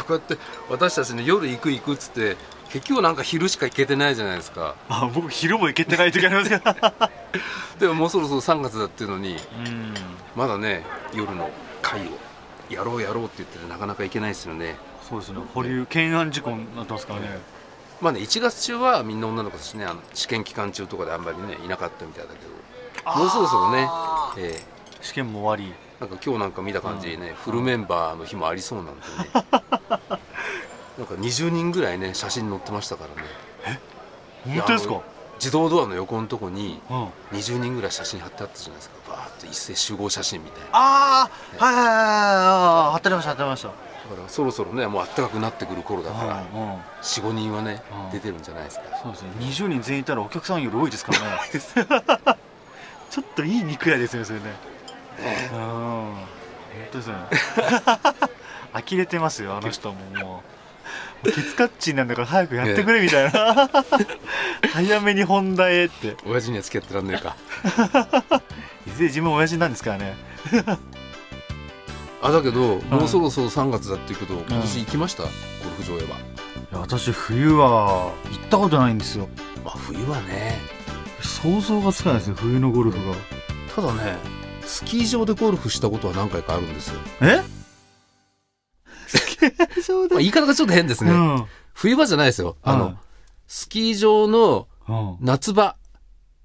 こうやって私たちね夜行く行くっつって結局なんか昼しか行けてないじゃないですか。あ僕昼も行けてない時ありますけど。でももうそろそろ3月だっていうのにうん。まだね夜の会をやろうやろうって言っててなかなか行けないですよね。そうですね。保留懸案事故になってますからね。まあね1月中はみんな女の子たちねあの試験期間中とかであんまりねいなかったみたいだけど。もうそろそろね、え試験も終わり。ーなんか今日なんか見た感じね、フルメンバーの日もありそうなんでね なんか20人ぐらいね写真載ってましたからね。本当ですか？自動ドアの横のとこにうん。20人ぐらい写真貼ってあったじゃないですか。バーッと一斉集合写真みたいな。ああはいはいはい。はい貼ってました貼ってました。だからそろそろねもう暖かくなってくる頃だからうんうん45人はねうん。出てるんじゃないですか。そうですね。20人全員いたらお客さんより多いですからね。ちょっといい肉屋ですよねそれね。うん。本当ですね 呆れてますよあの人ももう。ケツカッチンなんだから早くやってくれみたいな。早めに本題へって。親父には付き合ってらんねえか。いずれ自分親父なんですからね。あだけど、もうそろそろ3月だっていうけど今年行きました、ゴルフ場へは。いや私冬は行ったことないんですよ。まあ冬はね。想像がつかないですね冬のゴルフが。ただねスキー場でゴルフしたことは何回かあるんですよ、え？まあ、言い方がちょっと変ですね、うん。冬場じゃないですよ。あの、はいスキー場のうん。夏場。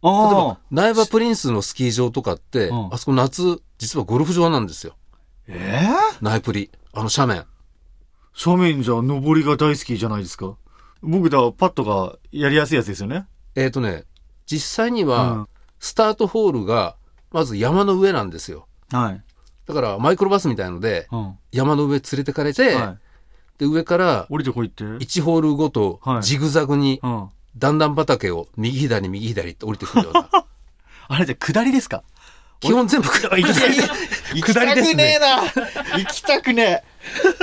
例えあば苗場プリンスのスキー場とかって、うん。あそこ夏実はゴルフ場なんですよ。えー？苗プリ。あの斜面。斜面じゃ登りが大好きじゃないですか。僕だパットがやりやすいやつですよね。えっ、とね実際にうはん。スタートホールがまず山の上なんですよ。はい、だからマイクロバスみたいのでうん。山の上連れてかれて、はい、で上から降りてこいって？1ホールごとはい。ジグザグにうん。段々畑を右左右左って降りてくるような。あれじゃ下りですか？基本全部下り行きたくねえな。行きたくねえ。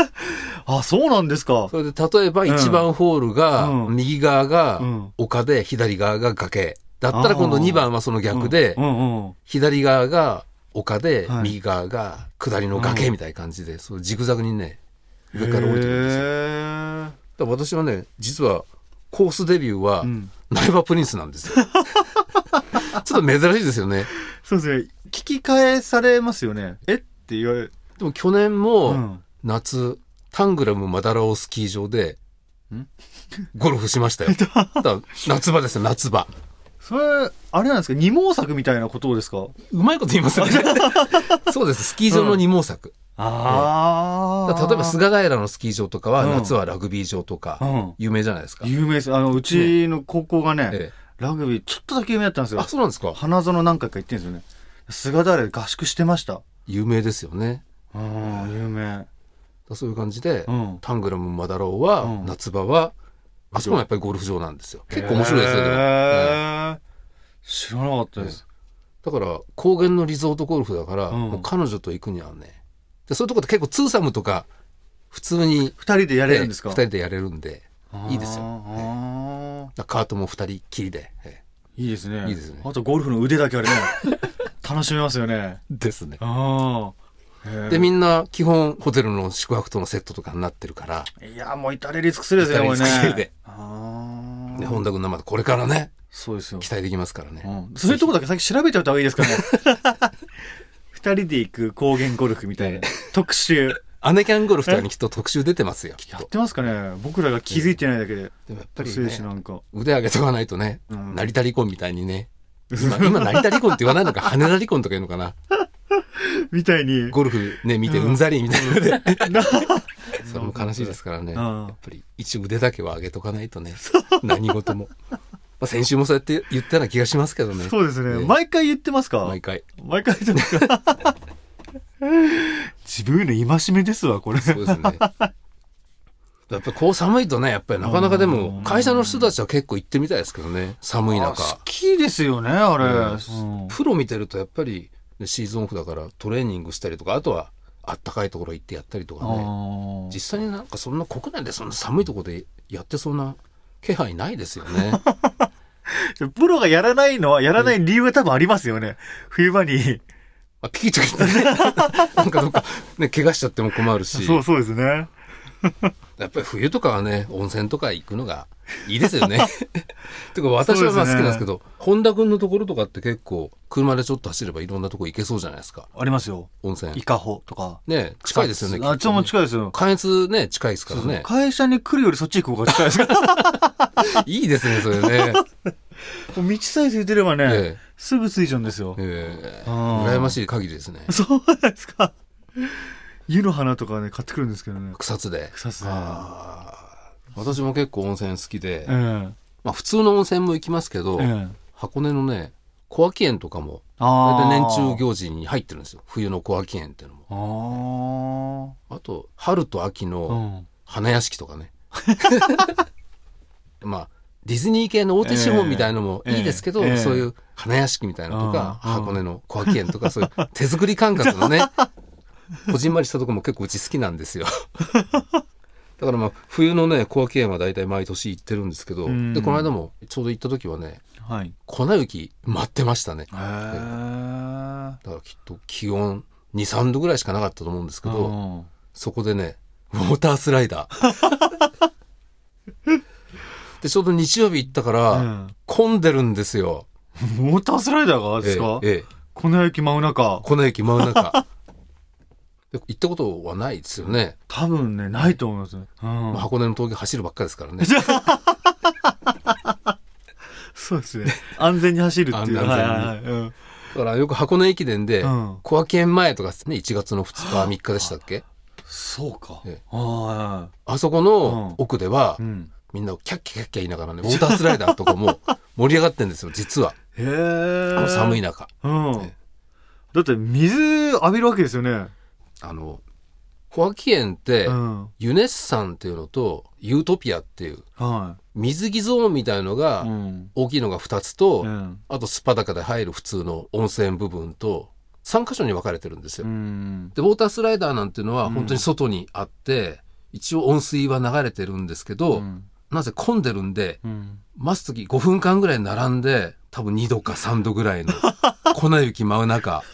あそうなんですか。それで例えば1番ホールがうん。右側がうん。丘で左側が崖。だったら今度2番はその逆でうん。うん。うん。左側が丘ではい。右側が下りの崖みたいな感じでそうジグザグにね上から降りてくるんですよ。へだから私はね実はコースデビューはうん。苗場プリンスなんですよ。ちょっと珍しいですよね。そうですね。聞き返されますよね。えって言われるでも去年うもん。夏タングラムマダラオスキー場でん？ゴルフしましたよ。夏場ですよ夏場それあれなんですか二毛作みたいなことですか？うまいこと言いますね。そうです。スキー場の二毛作、あだから例えば菅平のスキー場とかはうん。夏はラグビー場とかうん。有名じゃないですか、有名です。あの、うちの高校がね、えラグビーちょっとだけ有名だったんですよ。えあ。そうなんですか？花園何回か行ってるんですよね。菅平で合宿してました。有名ですよね。うん、有名。そういう感じで、うん。タングラムマダラオは、うん。夏場はあそこもやっぱりゴルフ場なんですよ。結構面白いですよでも、えー。知らなかったです。だから高原のリゾートゴルフだから、うん。もう彼女と行くにはね。でそういうとこって結構ツーサムとか普通に二人でやれるんですか？ええ二人でやれるんでいいですよ。あー。だからカートも二人きりで、えいいですね。いいですね。あとゴルフの腕だけあれね、楽しめますよね。えですね。ああ。でみんな基本ホテルの宿泊とのセットとかになってるから、いや、もう至れり尽くせりですね、これ至れり尽くせりで。本田君のまだこれからね。そうですよ。期待できますからね、うん。そういうとこだけ先調べておいた方がいいですかね。二人で行く高原ゴルフみたいな。特集。アネキャンゴルフとかにきっと特集出てますよやってますかね。僕らが気づいてないだけで。でもやっぱりねなんか。腕上げとかないとね、うん。成田離婚みたいにね。今今成田離婚って言わないのか羽田離婚とか言うのかな みたいに。ゴルフね見てうん。ざりみたいなので、な それも悲しいですからね、うん。やっぱり一腕だけは上げとかないとね。何事も、まあ、先週もそうやって言ったような気がしますけどね。そうですね。ね。毎回言ってますか？毎回。毎回言ってますか？自分への戒めですわ、これ。そうですね。やっぱりこう寒いとねやっぱりなかなかでも会社の人たちは結構行ってみたいですけどね。寒いあ中好きですよね、あれ。うん。うん。プロ見てるとやっぱり、ね、シーズンオフだからトレーニングしたりとかあとはあったかいところ行ってやったりとかね実際になんかそんな国内でそんな寒いところでやってそうな気配ないですよね。プロがやらないのは、やらない理由が多分ありますよね。冬場に。あ、聞いちゃったね。なんかどっか、ね、怪我しちゃっても困るし。そうそうですね。やっぱり冬とかはね温泉とか行くのがいいですよね。てか私はまあ好きなんですけど本田君のところとかって結構車でちょっと走ればいろんなとこ行けそうじゃないですか。ありますよ。温泉。伊香保とか。ね近いですよねあっちもい近いですよ。関越ね近いですからそうそう。ね会社に来るよりそっち行く方が近いですか。ら いいですねそれね。道さえついてればね、えすぐ着いちゃうんですよ。ええ。羨ましい限りですね。そうなんですか湯の花とかね買ってくるんですけどね。草津で。草津で。私も結構温泉好きで、えまあ、普通の温泉も行きますけど、箱根のね小涌園とかもあ大体ー年中行事に入ってるんですよ。冬の小涌園っていうのも。ああと春と秋のん。花屋敷とかね。まあディズニー系の大手資本みたいのもいいですけど、ええ。ええ。そういう花屋敷みたいなのとか、うん。うん。箱根の小涌園とかそういう手作り感覚のねこじんまりしたとこも結構うち好きなんですよ。だからまあ冬のね小涌園は大体毎年行ってるんですけど、うん。でこの間もちょうど行った時はねはい。粉雪待ってましたね。へえだからきっと気温23度ぐらいしかなかったと思うんですけど、うん。そこでねウォータースライダー。でちょうど日曜日行ったから、うん。混んでるんですよ。モータースライダーがですか、ええええ。粉雪真う中。粉雪真う中 で行ったことはないですよね、多分ねないと思います、うん。まあ箱根の峠走るばっかですからね。そうですね。安全に走るっていう。安全に。はいはいだからよく箱根駅伝でうん。小涌園前とかね。1月の2日3日でしたっけ？そうか。あそこの奥では、みんなキャッキャキャッキャ言いながらねウォータースライダーとかも 盛り上がってんですよ実は。へえ寒い中。うん。ええ。だって水浴びるわけですよねあの小涌園って、うん。ユネッサンっていうのとユートピアっていうは水着ゾーンみたいのがいうん。大きいのが2つと、うん。あとスパダカで入る普通の温泉部分と3箇所に分かれてるんですよ。うん。でウォータースライダーなんていうのはうん。本当に外にあって、一応温水は流れてるんですけど、うん。なぜ混んでるんでうん。待つ時5分間ぐらい並んで多分2度か3度ぐらいの粉雪舞う中。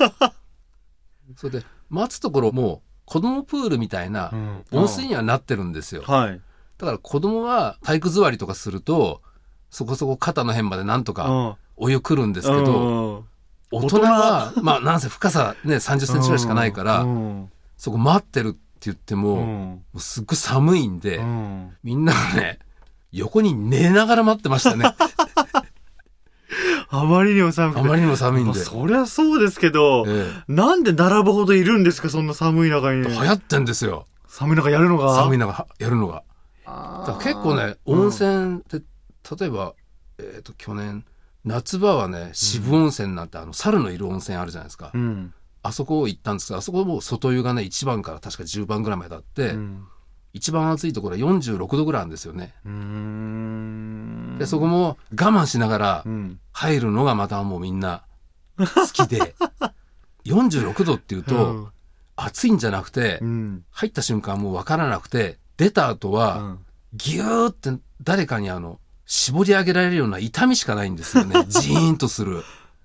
それで待つところも子供プールみたいなうん。温水にはなってるんですよ。はい。だから子供は体育座りとかするとそこそこ肩の辺までなんとかうん。お湯来るんですけど、うん。大人はまあなんせ深さね30センチぐらいしかないから、うん。そこ待ってるって言っても,、うもんうすっごい寒いんで、うん。みんながね横に寝ながら待ってましたねあまりにも寒くて。あまりにも寒いんで、まあそりゃそうですけど、えなんで並ぶほどいるんですかそんな寒い中に。え流行ってんですよ。寒い中やるのが？い寒い中はやるのが。結構ね温泉って例えば、えー、と去年夏場はね渋温泉なんてあの猿のいる温泉あるじゃないですか、うん。あそこ行ったんですけどあそこもう外湯がね1番から確か10番ぐらいまであって、うん一番暑いところは46度ぐらいあるんですよね。でそこも我慢しながらうん。入るのがまたもうみんな好きで。46度っていうと暑いんじゃなくてうん。入った瞬間もう分からなくて出た後うはん。ギューって誰かにあの絞り上げられるような痛みしかないんですよね。ジーンとする。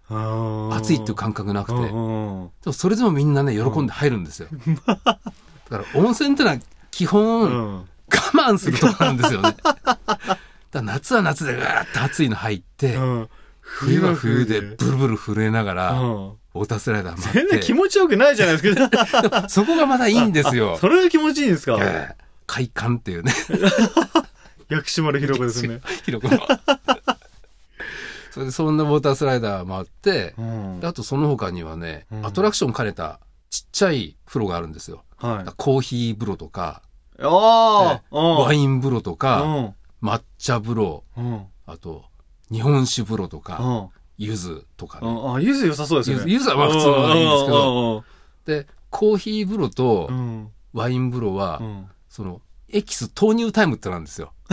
暑いっていう感覚なくて。でもそれでもみんなね喜んで入るんですよ。だから温泉ってのは基本我うん。慢すると。こなんですよねだ夏は夏でうわーって暑いの入ってうん。冬は冬で。ブルブル震えながら、うん。ウォータースライダー待全然気持ちよくないじゃないですか そこがまだいいんですよ。それが気持ちいいんですか？ええ。快感っていうね、薬師丸ひろ子ですね。ひろこの。それでそんなウォータースライダー回って、うん。であとその他にはね、うん。アトラクション兼ねたちっちゃい風呂があるんですよ。はい。コーヒー風呂とか、ああワイン風呂とうか、ん。抹茶風呂、うん。あと日本酒風呂とか、うん。柚子とかうね。ん。あゆず良さそうですね。柚子柚子はまあ普通のがいいんですけど、どで、コーヒー風呂とうん。ワイン風呂は、うん。その、エキス投入タイムってなんですよ。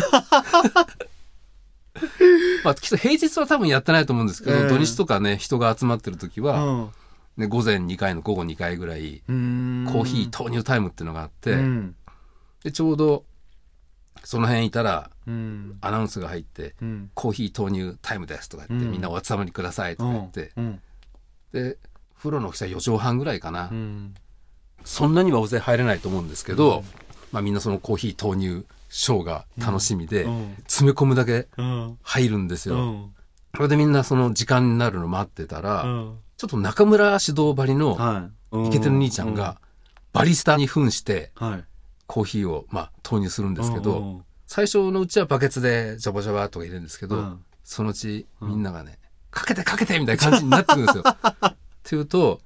まあ、きっと平日は多分やってないと思うんですけど、ええ。土日とかね、人が集まってる時は、うんね、午前2回の午後2回ぐらい、うん。コーヒー投入タイムっていうのがあって、うん。で、ちょうど、その辺いたら、うん。アナウンスが入って、うん。コーヒー投入タイムですとか言って、うん。みんなお集まりくださいとか言って、うん。で、風呂の大きさ4畳半ぐらいかな。うん。そんなには大勢入れないと思うんですけど、まあ、みんなそのコーヒー投入ショーが楽しみで、うん。詰め込むだけうん。入るんですよ。うん。それでみんなその時間になるの待ってたら、うんちょっと中村指導張りのはい。イケてる兄ちゃんが、バリスタに扮してコーヒーをまあ投入するんですけど、うん最初のうちはバケツでジャバジャバとか入れるんですけど、うんそのうちみんながね、かけてかけてみたいな感じになってくるんですよ。っていうと、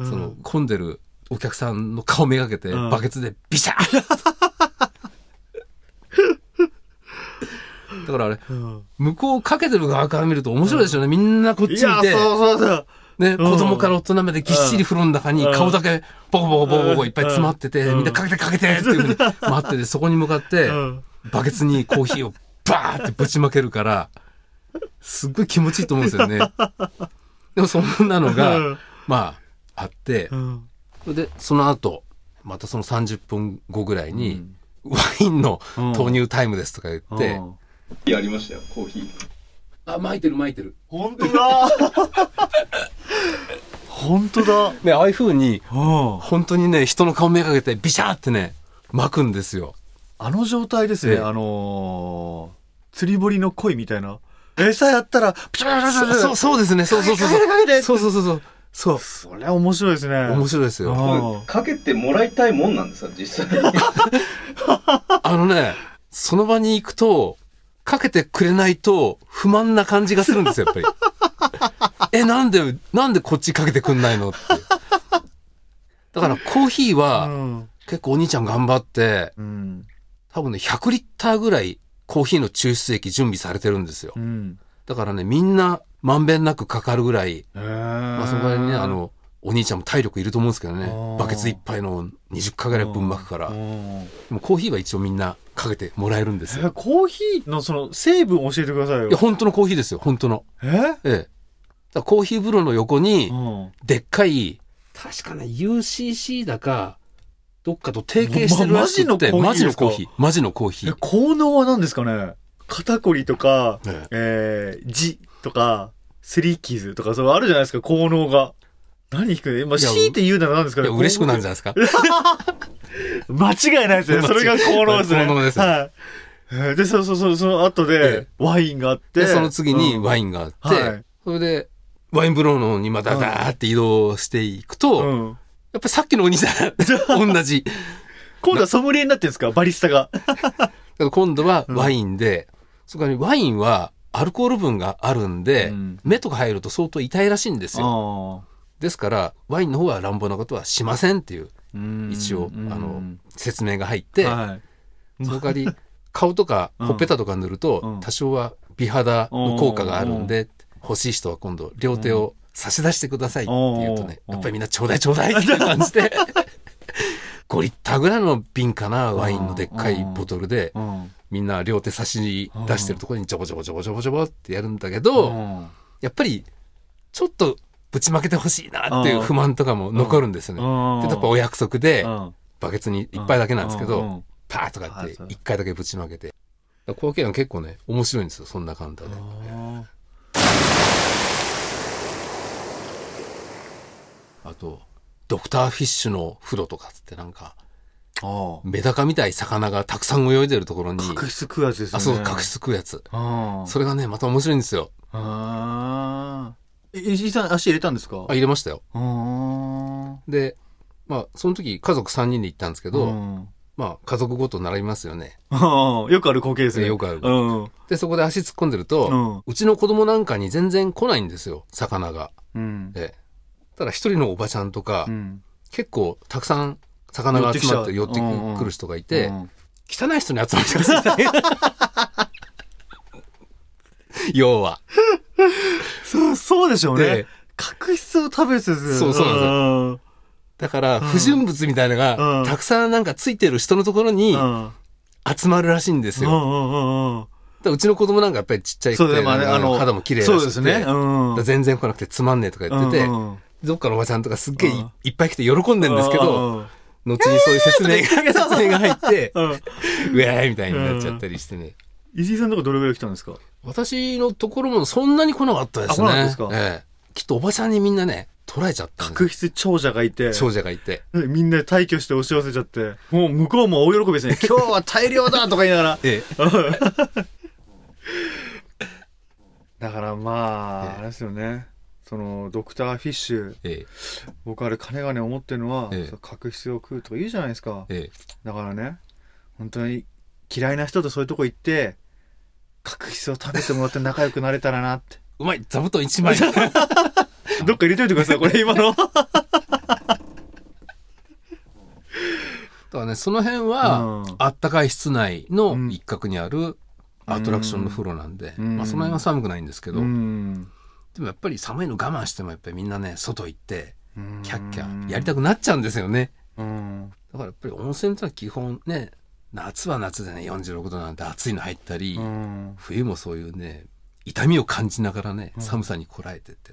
うん。その混んでるお客さんの顔めがけて、うん。バケツでビシャー！だからあれ、うん。向こうかけてる側から見ると面白いですよね。みんなこっちいや見て、そうそうそうね、うん。子供から大人までぎっしり風呂の中にうん。顔だけボコボコボコボコいっぱい詰まってて、うん。みんなかけてかけてっていうふうに 待ってて、そこに向かって、うん。バケツにコーヒーをバーってぶちまけるから、すっごい気持ちいいと思うんですよね。でもそんなのが、うん。まあ、あってで、その後、またその30分後ぐらいに、ワインの投入タイムですとか言って、やりましたよ、コーヒー。あ、巻いてる巻いてる。本当だ 本当だね、ああいう風に、うん本当にね、人の顔めがけてビシャーってね、巻くんですよ。あの状態ですね、ええあのー、釣り堀の鯉みたいな。餌やったら、ピシャピシャピシャピシャそう、そうですね。そうそうそうそう。そうそうそうそう。それは面白いですね。面白いですよ。うんかけてもらいたいもんなんですか、実際に？あのね、その場に行くと、かけてくれないと不満な感じがするんですよ、やっぱり。え、なんで、なんでこっちかけてくんないのって。だからコーヒーうはん。結構お兄ちゃん頑張って、うん。多分ね、100リッターぐらいコーヒーの抽出液準備されてるんですよう。ん。だからね、みんなまんべんなくかかるぐらい、えまあそのぐらいにね、あ、の、お兄ちゃんも体力いると思うんですけどね。バケツ一杯の20回ぐらいぶん巻くから。でうんもコーヒーは一応みんなかけてもらえるんですえよ。コーヒーのその成分教えてくださいよ。いや、本当のコーヒーですよ、本当の。え？ええ。だからコーヒー風呂の横にう、ん。でっかい、確かね、UCC だか、どっかと提携してるらしくて、まママジジのコーヒー。マジのコーヒえー。効能は何ですかね？肩こりとか、ええー、ジとか、スリーキーズとか、そうあるじゃないですか、効能が。何引くねまあ、強いて言うなら何ですかね？嬉しくなるんじゃないですか。間違いないですね。それが効能ですね。効能ですはい。えーで、そうそうそう、その後でえ、ワインがあって。で、その次にワイインがあって、はいそれで、ワイン風呂のにまたダーって移動していくと、やっうん。ぱりさっきのお兄さん、同じ。今度はソムリエになってるんですか？バリスタが。今度はワインで、そこにワインはアルコール分があるんで、うん目とか入ると相当痛いらしいんですよ。あですから、ワインの方は乱暴なことはしませんっていうあ。一応、うん。あの、説明が入って、はい。その代わり、顔とかうん。ほっぺたとか塗ると、うん。多少は美肌の効果があるんで、欲しい人は今度、両手を差し出してくださいって言うとね、うん。やっぱりみんなちょうだいちょうだいって感じで、5リッターぐらいの瓶かな、ワインのでっかいボトルで、うん。みんな両手差し出してるところにジョボジョボジョボジョボジョボってやるんだけど、うん。やっぱり、ちょっとぶちまけてほしいなっていう不満とかも残るんですよね。で、やっぱお約束で、うんバケツに一杯だけなんですけど、パーッとかって一回だけぶちまけて。コーヒーは結構ね、面白いんですよ、そんな簡単で。あと、ドクターフィッシュの風呂とかっつってなんか、あメダカみたい魚がたくさん泳いでるところに、あ。角質食うやつですよね。あ、そう、角質食うやつ。それがね、また面白いんですよ。ああ。え、石井さん足入れたんですか？あ、入れましたよ。あで、まあ、その時家族3人で行ったんですけあ。ど、うんまあ、家族ごと並びますよね。よくある光景ですね。よくあるうん。で、そこで足突っ込んでると、うちの子供なんかに全然来ないんですよ、魚が。うん。ええ。ただ一人のおばちゃんとか、うん。結構たくさん魚が集まって寄ってくる人がいて、うん汚い人に集まってくるんですよね。要は。そう、でしょうでね。角質を食べるやつですよそうそうなんですよよ。だから、不純物みたいなのが、うんたくさんなんかついてる人のところにうん。集まるらしいんですよ。うちの子供なんかやっぱりちっちゃいくて、そうだよ、まあね、あの、肌も綺麗らしですね。うん。全然来なくてつまんねえとか言ってて、うんうんどっかのおばちゃんとかすっげえいっぱい来て喜んでるんですけど、うん後にそういう説明が、説明が入って、うん。うえーみたいになっちゃったりしてね。石井さんのとこどれぐらい来たんですか？私のところもそんなに来なかったですね。あ来なかったですか？ええきっとおばちゃんにみんなね、取られちゃった確執長者がいて、長者がいて。みんなで退去して押し寄せちゃって、もう向こうも大喜びですね。今日は大量だとか言いながら。え だからまあ、ええあれですよね。その、ドクターフィッシュ、え、え僕あれ金がね思ってるのは、ええそう確執を食うとか言うじゃないですか。え、えだからね、本当に嫌いな人とそういうとこ行って、確執を食べてもらって仲良くなれたらなって。うまい座布団一枚。どっか入れといてください、これ今の。だからね、その辺は、うんあったかい室内のうん一角にあるアトラクションの風呂なんで、うんまあその辺は寒くないんですけど、うん。でもやっぱり寒いの我慢してもやっぱりみんなね、外行って、キャッキャやりたく。くなっちゃうんですよね。うん。だからやっぱり温泉ってのは基本ね、夏は夏でね、46度なんて暑いの入ったり、うん。冬もそういうね、痛みを感じながらね、うん寒さにこらえてって。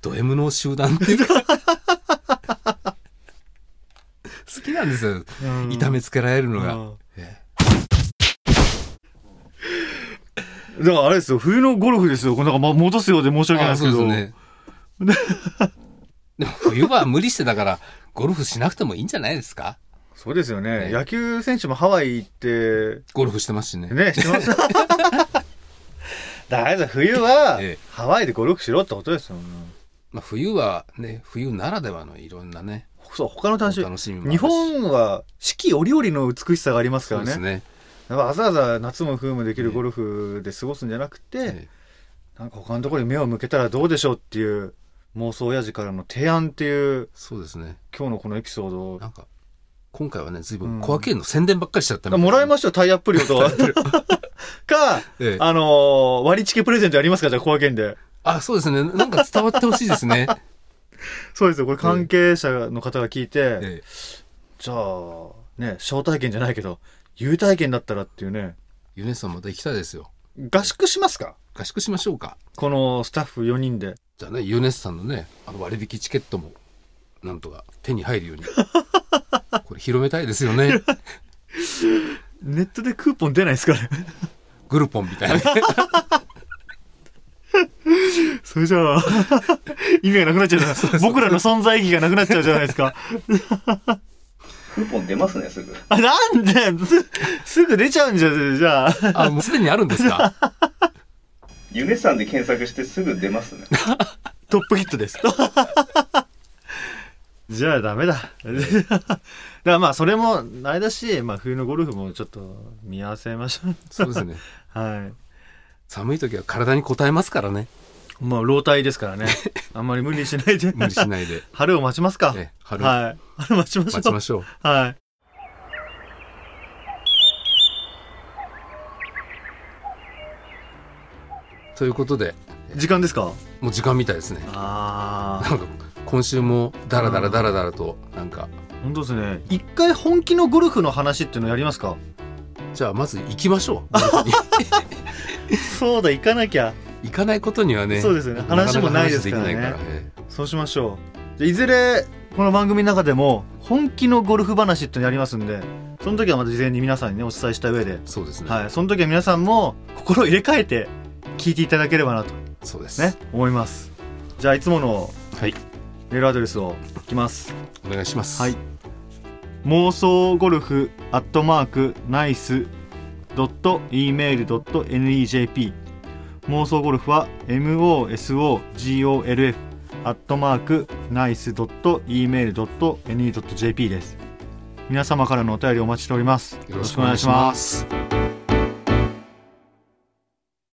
ド M の集団っていうか、好きなんですよ。痛めつけられるのが。うんえだからあれですよ、冬のゴルフですよ。なんかまあ戻すようで申しえ訳ないですけど。ね。でも冬は無理してだから、ゴルフしなくてもいいんじゃないですか？そうですよね。ね野球選手もハワイ行って、ゴルフしてますしね。ね、してます。だから冬は ええ、ハワイでゴルフしろってことですよ。まあ、冬はね、冬ならではのいろんなね、そう、他の楽しみ。日本は四季折々の美しさがありますからね。そうですね。わざわざ夏も冬もできるゴルフで過ごすんじゃなくて、えなんか他のところに目を向けたらどうでしょうっていう妄想親父からの提案っていうそうですね。今日のこのエピソードをなんか、今回はね、随うん分コアケーンの宣伝ばっかりしちゃったみたいなもらいましたよ、タイアップ料と。か、ええあのー割りチケプレゼントやりますかじゃあ、コア券で。あ、そうですね。なんか伝わってほしいですね。そうですよ、これ関係者の方が聞いて、ええじゃあ、ね、招待券じゃないけど、優待券だったらっていうね、ユネさんまた行きたいですよ。合宿しますか？合宿しましょうか。このスタッフ4人で。じゃあね、ユネスさんのね、あの割引チケットも、なんとか手に入るように。これ広めたいですよね。ネットでクーポン出ないですかねグルポンみたいなね。それじゃあ、意味がなくなっちゃうじゃない僕らの存在意義がなくなっちゃうじゃないですか。クーポン出ますね、すぐ。あ、なんで？す、すぐ出ちゃうんじゃ、じゃあ。あ、もうすでにあるんですか？ユネさんで検索してすぐ出ますね。トップヒットです。じゃあダメだ。だからまあそれもあれだし、まあ冬のゴルフもちょっと見合わせましょう。そうですね。はい。寒い時は体に応えますからね。まあ老体ですからね。あんまり無理しないで。無理しないで。春を待ちますか。ええ春はい。春待ちましょう。待ちましょう。はい。ということで、時間ですか？もう時間みたいですね。ああ。なんか、今週もダラダラダラダラと、なんか、本当ですね。一回本気のゴルフの話っていうのやりますか？じゃあまず行きましょう。そうだ、行かなきゃ。行かないことにはね。そうですよね話もないですからねなからそうしましょう。じゃあいずれ、この番組の中でも、本気のゴルフ話っていうのやりますんで、その時はまた事前に皆さんにね、お伝えした上で、そうですね。はい。その時は皆さんも、心を入れ替えて、聞いていただければなと、そうです。ね、思います。じゃあ、いつものはい。メールアドレスをいきます。お願いします。はい。妄想ゴルフアットマークナイスドット email.nejp 妄想ゴルフは MOSOGOLF アットマークナイスドット email.ne.jp です皆様からのお便りお待ちしておりますよろしくお願いします。す